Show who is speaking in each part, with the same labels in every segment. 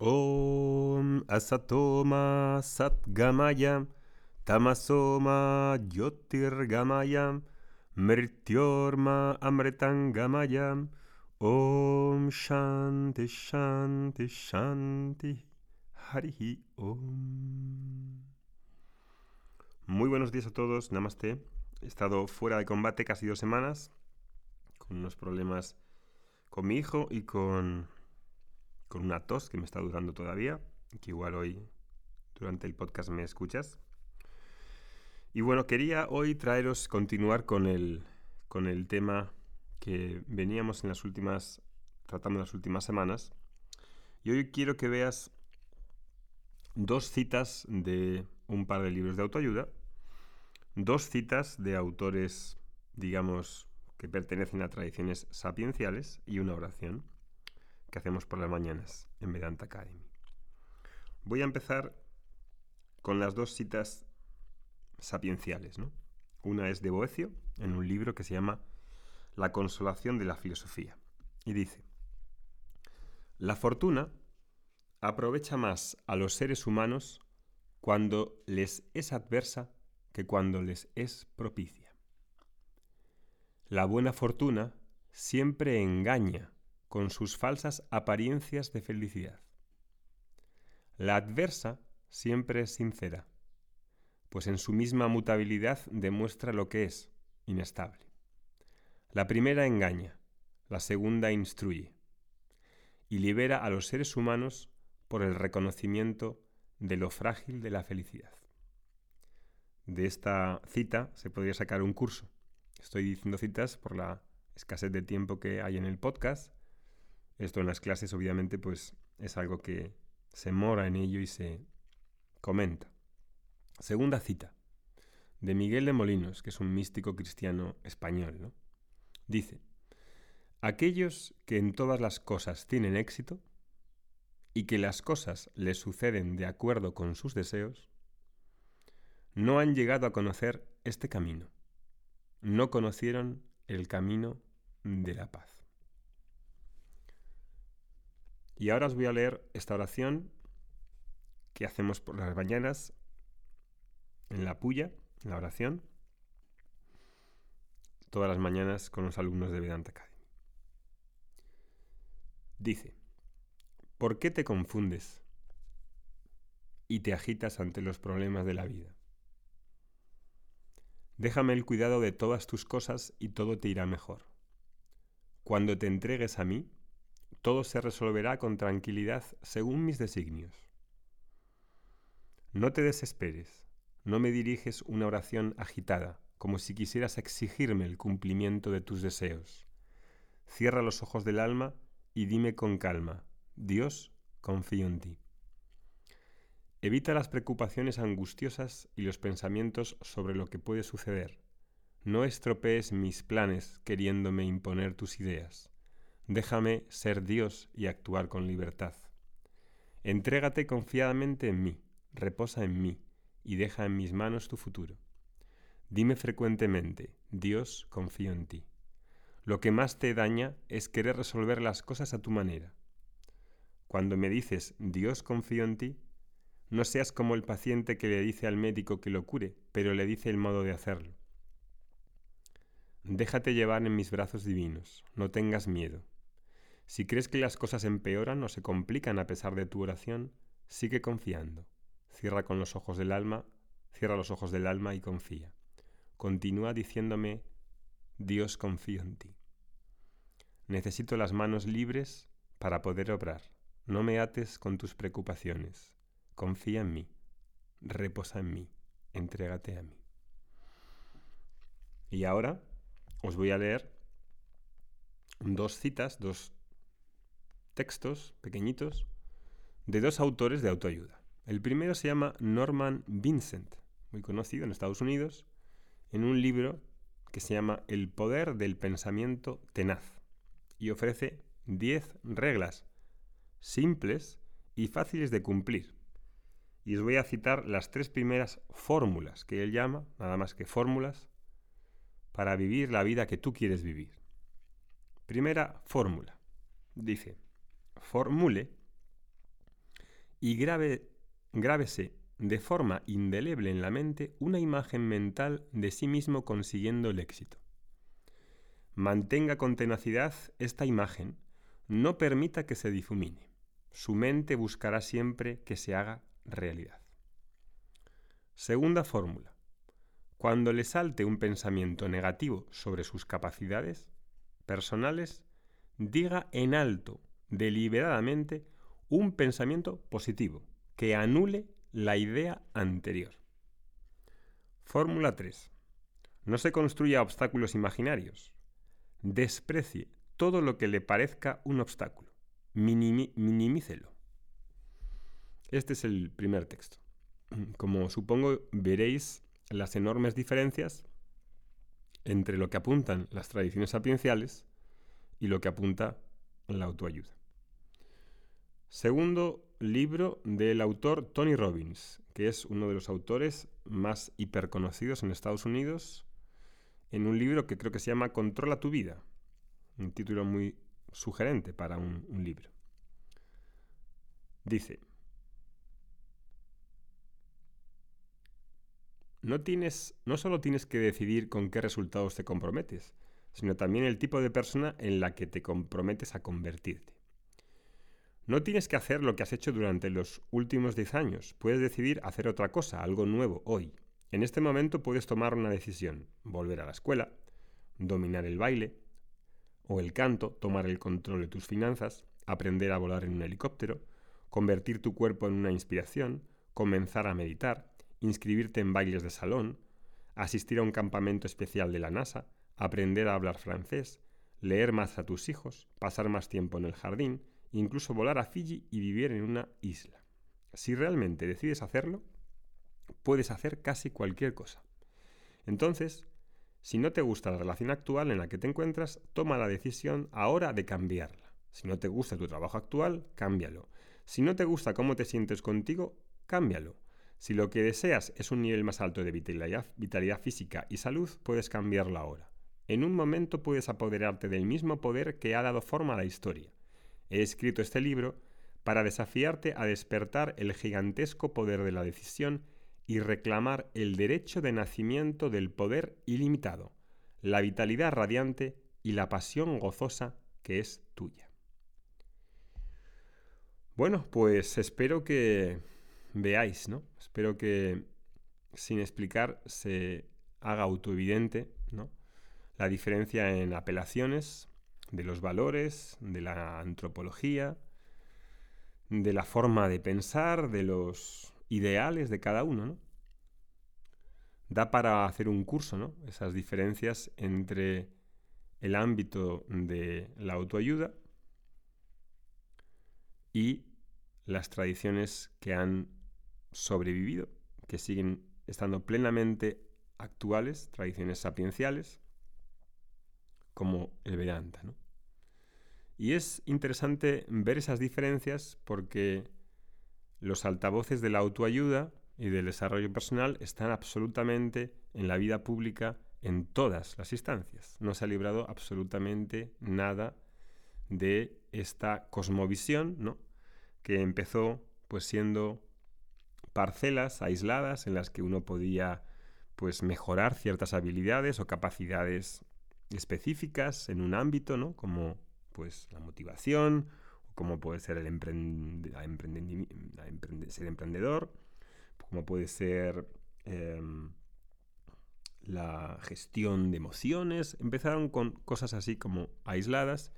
Speaker 1: Om Asatoma Satgamaya Tamasoma Jyotirgamaya Mrityorma Amritangamaya Om Shanti Shanti Shanti Harihi Om. Muy buenos días a todos, Namaste. He estado fuera de combate casi dos semanas con unos problemas con mi hijo y con con una tos que me está durando todavía, que igual hoy durante el podcast me escuchas. Y bueno, quería hoy traeros, continuar con el, con el tema que veníamos en las últimas, tratando las últimas semanas. Y hoy quiero que veas dos citas de un par de libros de autoayuda, dos citas de autores, digamos, que pertenecen a tradiciones sapienciales y una oración que hacemos por las mañanas en Vedanta Academy. Voy a empezar con las dos citas sapienciales. ¿no? Una es de Boecio, en un libro que se llama La consolación de la filosofía. Y dice, la fortuna aprovecha más a los seres humanos cuando les es adversa que cuando les es propicia. La buena fortuna siempre engaña con sus falsas apariencias de felicidad. La adversa siempre es sincera, pues en su misma mutabilidad demuestra lo que es, inestable. La primera engaña, la segunda instruye, y libera a los seres humanos por el reconocimiento de lo frágil de la felicidad. De esta cita se podría sacar un curso. Estoy diciendo citas por la escasez de tiempo que hay en el podcast, esto en las clases obviamente pues es algo que se mora en ello y se comenta. Segunda cita, de Miguel de Molinos, que es un místico cristiano español. Dice, aquellos que en todas las cosas tienen éxito y que las cosas les suceden de acuerdo con sus deseos, no han llegado a conocer este camino, no conocieron el camino de la paz. Y ahora os voy a leer esta oración que hacemos por las mañanas en la puya, en la oración, todas las mañanas con los alumnos de Vedanta Academy. Dice, ¿por qué te confundes y te agitas ante los problemas de la vida? Déjame el cuidado de todas tus cosas y todo te irá mejor. Cuando te entregues a mí, todo se resolverá con tranquilidad según mis designios. No te desesperes, no me diriges una oración agitada, como si quisieras exigirme el cumplimiento de tus deseos. Cierra los ojos del alma y dime con calma, Dios, confío en ti. Evita las preocupaciones angustiosas y los pensamientos sobre lo que puede suceder. No estropees mis planes queriéndome imponer tus ideas. Déjame ser Dios y actuar con libertad. Entrégate confiadamente en mí, reposa en mí y deja en mis manos tu futuro. Dime frecuentemente, Dios, confío en ti. Lo que más te daña es querer resolver las cosas a tu manera. Cuando me dices, Dios, confío en ti, no seas como el paciente que le dice al médico que lo cure, pero le dice el modo de hacerlo. Déjate llevar en mis brazos divinos, no tengas miedo. Si crees que las cosas empeoran o se complican a pesar de tu oración, sigue confiando. Cierra con los ojos del alma, cierra los ojos del alma y confía. Continúa diciéndome, Dios confío en ti. Necesito las manos libres para poder obrar. No me ates con tus preocupaciones. Confía en mí. Reposa en mí. Entrégate a mí. Y ahora os voy a leer dos citas, dos textos pequeñitos de dos autores de autoayuda. El primero se llama Norman Vincent, muy conocido en Estados Unidos, en un libro que se llama El poder del pensamiento tenaz y ofrece 10 reglas simples y fáciles de cumplir. Y os voy a citar las tres primeras fórmulas que él llama, nada más que fórmulas, para vivir la vida que tú quieres vivir. Primera fórmula. Dice, formule y grábese de forma indeleble en la mente una imagen mental de sí mismo consiguiendo el éxito. Mantenga con tenacidad esta imagen, no permita que se difumine. Su mente buscará siempre que se haga realidad. Segunda fórmula. Cuando le salte un pensamiento negativo sobre sus capacidades personales, diga en alto, deliberadamente, un pensamiento positivo que anule la idea anterior. Fórmula 3. No se construya obstáculos imaginarios. Desprecie todo lo que le parezca un obstáculo. minimícelo. Este es el primer texto. Como supongo veréis las enormes diferencias entre lo que apuntan las tradiciones sapienciales y lo que apunta la autoayuda. Segundo libro del autor Tony Robbins, que es uno de los autores más hiperconocidos en Estados Unidos, en un libro que creo que se llama Controla tu vida, un título muy sugerente para un, libro. Dice, no, tienes, no solo tienes que decidir con qué resultados te comprometes, sino también el tipo de persona en la que te comprometes a convertirte. No tienes que hacer lo que has hecho durante los últimos 10 años. Puedes decidir hacer otra cosa, algo nuevo, hoy. En este momento puedes tomar una decisión. Volver a la escuela, dominar el baile o el canto, tomar el control de tus finanzas, aprender a volar en un helicóptero, convertir tu cuerpo en una inspiración, comenzar a meditar, inscribirte en bailes de salón, asistir a un campamento especial de la NASA, aprender a hablar francés, leer más a tus hijos, pasar más tiempo en el jardín, incluso volar a Fiji y vivir en una isla. Si realmente decides hacerlo, puedes hacer casi cualquier cosa. Entonces, si no te gusta la relación actual en la que te encuentras, toma la decisión ahora de cambiarla. Si no te gusta tu trabajo actual, cámbialo. Si no te gusta cómo te sientes contigo, cámbialo. Si lo que deseas es un nivel más alto de vitalidad, física y salud, puedes cambiarlo ahora. En un momento puedes apoderarte del mismo poder que ha dado forma a la historia. He escrito este libro para desafiarte a despertar el gigantesco poder de la decisión y reclamar el derecho de nacimiento del poder ilimitado, la vitalidad radiante y la pasión gozosa que es tuya. Bueno, pues espero que veáis, ¿no? Espero que sin explicar se haga autoevidente, ¿no? La diferencia en apelaciones, de los valores, de la antropología, de la forma de pensar, de los ideales de cada uno, ¿no? Da para hacer un curso, ¿no? Esas diferencias entre el ámbito de la autoayuda y las tradiciones que han sobrevivido, que siguen estando plenamente actuales, tradiciones sapienciales, como el Vedanta. ¿no? Y es interesante ver esas diferencias porque los altavoces de la autoayuda y del desarrollo personal están absolutamente en la vida pública en todas las instancias. No se ha librado absolutamente nada de esta cosmovisión, ¿no? que empezó pues siendo parcelas aisladas en las que uno podía pues mejorar ciertas habilidades o capacidades específicas en un ámbito, ¿no? Como pues la motivación, como puede ser el ser emprendedor, como puede ser em, la gestión de emociones. Empezaron con cosas así como aisladas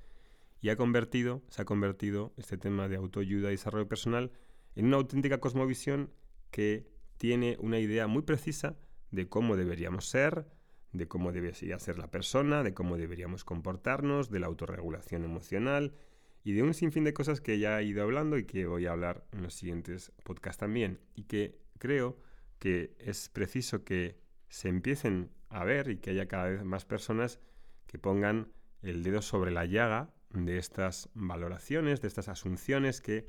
Speaker 1: y ha convertido, se ha convertido este tema de autoayuda y desarrollo personal en una auténtica cosmovisión que tiene una idea muy precisa de cómo deberíamos ser, de cómo debería ser la persona, de cómo deberíamos comportarnos, de la autorregulación emocional y de un sinfín de cosas que ya he ido hablando y que voy a hablar en los siguientes podcasts también. Y que creo que es preciso que se empiecen a ver y que haya cada vez más personas que pongan el dedo sobre la llaga de estas valoraciones, de estas asunciones que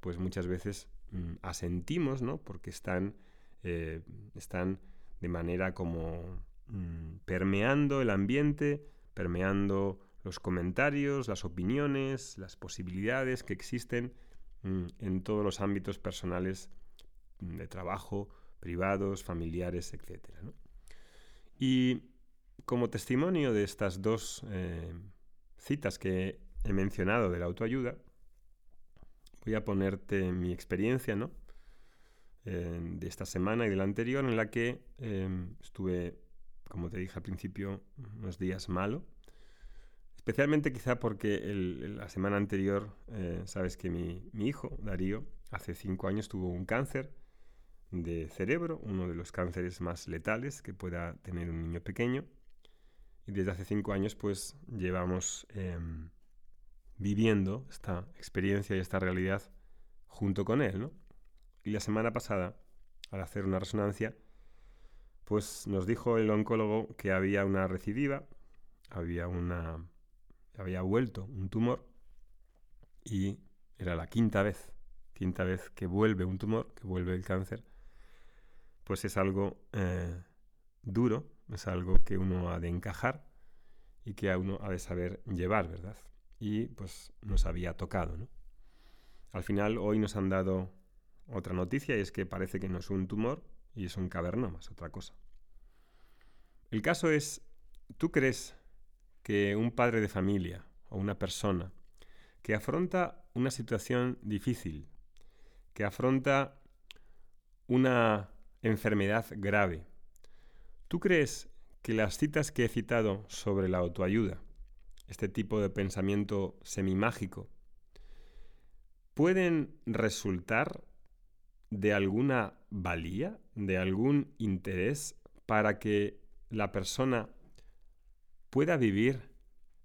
Speaker 1: pues muchas veces mm, asentimos, ¿no? Porque están, eh, están de manera como Mm, permeando el ambiente, permeando los comentarios, las opiniones, las posibilidades que existen mm, en todos los ámbitos personales mm, de trabajo, privados, familiares, etc. Y como testimonio de estas dos eh, citas que he mencionado de la autoayuda, voy a ponerte mi experiencia, ¿no? de esta semana y de la anterior, en la que em, estuve, como te dije al principio, unos días malo. Especialmente quizá porque la semana anterior, eh, sabes que mi, hijo, Darío, hace cinco años tuvo un cáncer de cerebro, uno de los cánceres más letales que pueda tener un niño pequeño. Y desde hace cinco años pues llevamos em, viviendo esta experiencia y esta realidad junto con él, ¿no? Y la semana pasada, al hacer una resonancia, pues nos dijo el oncólogo que había una recidiva, había una había vuelto un tumor y era la quinta vez, quinta vez que vuelve un tumor, que vuelve el cáncer, pues es algo eh, duro, es algo que uno ha de encajar y que a uno ha de saber llevar, ¿verdad? Y pues nos había tocado, ¿no? Al final hoy nos han dado otra noticia y es que parece que no es un tumor y es un cavernoma, es otra cosa. El caso es, ¿tú crees que un padre de familia o una persona que afronta una situación difícil, que afronta una enfermedad grave, ¿tú crees que las citas que he citado sobre la autoayuda, este tipo de pensamiento semimágico, pueden resultar de alguna valía, de algún interés para que la persona pueda vivir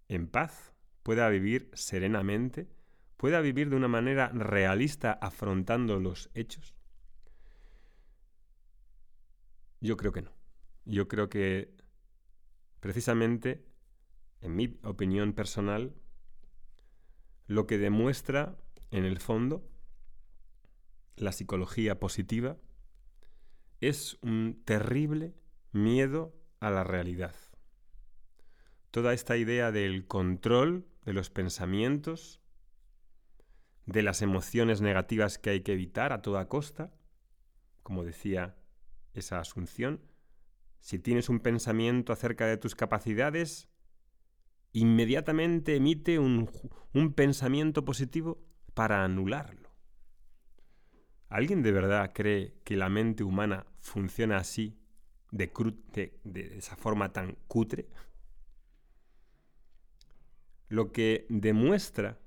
Speaker 1: en paz, pueda vivir serenamente, pueda vivir de una manera realista afrontando los hechos? Yo creo que no. Yo creo que precisamente, en mi opinión personal, lo que demuestra en el fondo la psicología positiva es un terrible miedo a la realidad. Toda esta idea del control de los pensamientos, de las emociones negativas que hay que evitar a toda costa, como decía esa asunción, si tienes un pensamiento acerca de tus capacidades, inmediatamente emite un, pensamiento positivo para anularlo. ¿Alguien de verdad cree que la mente humana funciona así, de, de, esa forma tan cutre? Lo que demuestra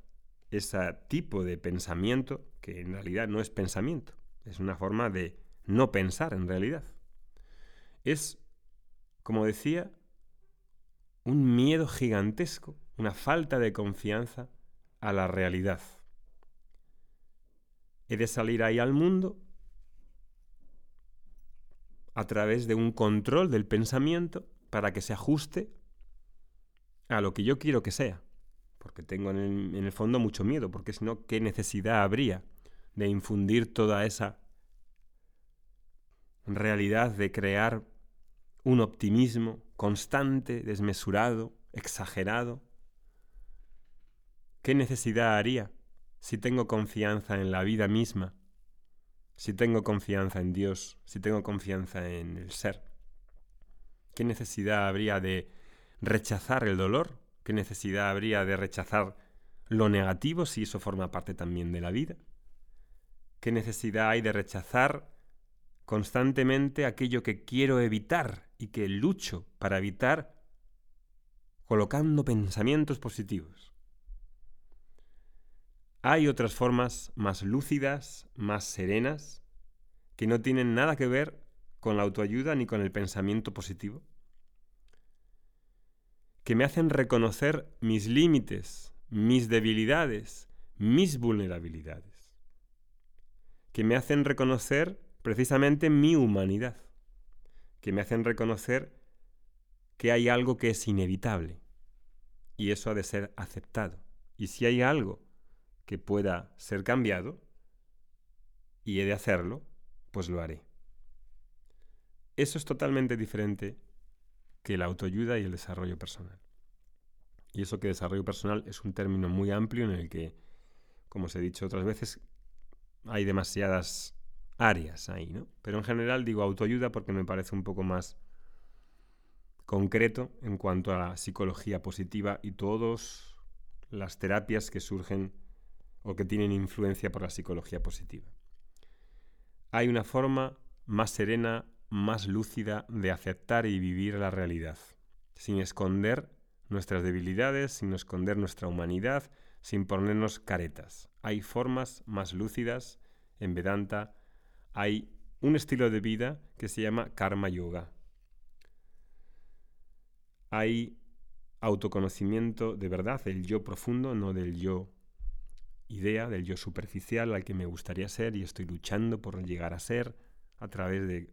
Speaker 1: ese tipo de pensamiento, que en realidad no es pensamiento, es una forma de no pensar en realidad, es, como decía, un miedo gigantesco, una falta de confianza a la realidad. He de salir ahí al mundo a través de un control del pensamiento para que se ajuste a lo que yo quiero que sea. Porque tengo en el, en el fondo mucho miedo, porque si no, ¿qué necesidad habría de infundir toda esa realidad de crear un optimismo constante, desmesurado, exagerado? ¿Qué necesidad haría si tengo confianza en la vida misma, si tengo confianza en Dios, si tengo confianza en el ser? ¿Qué necesidad habría de rechazar el dolor? ¿Qué necesidad habría de rechazar lo negativo si eso forma parte también de la vida? ¿Qué necesidad hay de rechazar constantemente aquello que quiero evitar y que lucho para evitar colocando pensamientos positivos? Hay otras formas más lúcidas, más serenas, que no tienen nada que ver con la autoayuda ni con el pensamiento positivo, que me hacen reconocer mis límites, mis debilidades, mis vulnerabilidades, que me hacen reconocer precisamente mi humanidad, que me hacen reconocer que hay algo que es inevitable y eso ha de ser aceptado. Y si hay algo que pueda ser cambiado y he de hacerlo, pues lo haré. Eso es totalmente diferente que la autoayuda y el desarrollo personal. Y eso que desarrollo personal es un término muy amplio en el que, como os he dicho otras veces, hay demasiadas áreas ahí, ¿no? Pero en general digo autoayuda porque me parece un poco más concreto en cuanto a la psicología positiva y todas las terapias que surgen o que tienen influencia por la psicología positiva. Hay una forma más serena, más lúcida de aceptar y vivir la realidad, sin esconder nuestras debilidades, sin esconder nuestra humanidad, sin ponernos caretas. Hay formas más lúcidas en Vedanta, hay un estilo de vida que se llama Karma Yoga. Hay autoconocimiento de verdad, del yo profundo, no del yo idea, del yo superficial al que me gustaría ser y estoy luchando por llegar a ser a través de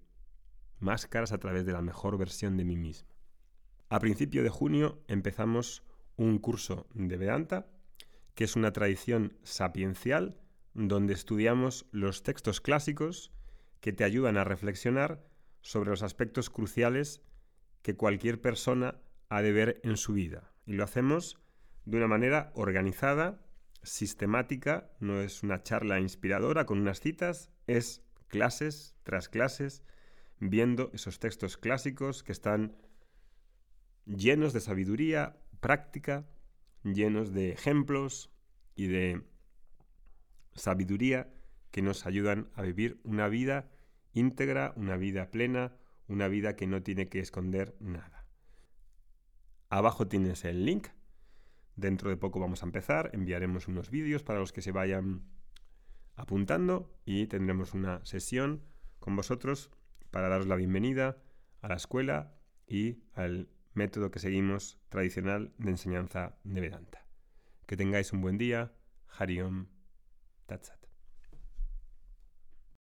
Speaker 1: máscaras, a través de la mejor versión de mí mismo. A principio de junio empezamos un curso de Vedanta, que es una tradición sapiencial donde estudiamos los textos clásicos que te ayudan a reflexionar sobre los aspectos cruciales que cualquier persona ha de ver en su vida. Y lo hacemos de una manera organizada, sistemática, no es una charla inspiradora con unas citas, es clases tras clases, viendo esos textos clásicos que están llenos de sabiduría práctica, llenos de ejemplos y de sabiduría que nos ayudan a vivir una vida íntegra, una vida plena, una vida que no tiene que esconder nada. Abajo tienes el link. Dentro de poco vamos a empezar. Enviaremos unos vídeos para los que se vayan apuntando y tendremos una sesión con vosotros para daros la bienvenida a la escuela y al método que seguimos tradicional de enseñanza de Vedanta. Que tengáis un buen día. Hariom Tatsat.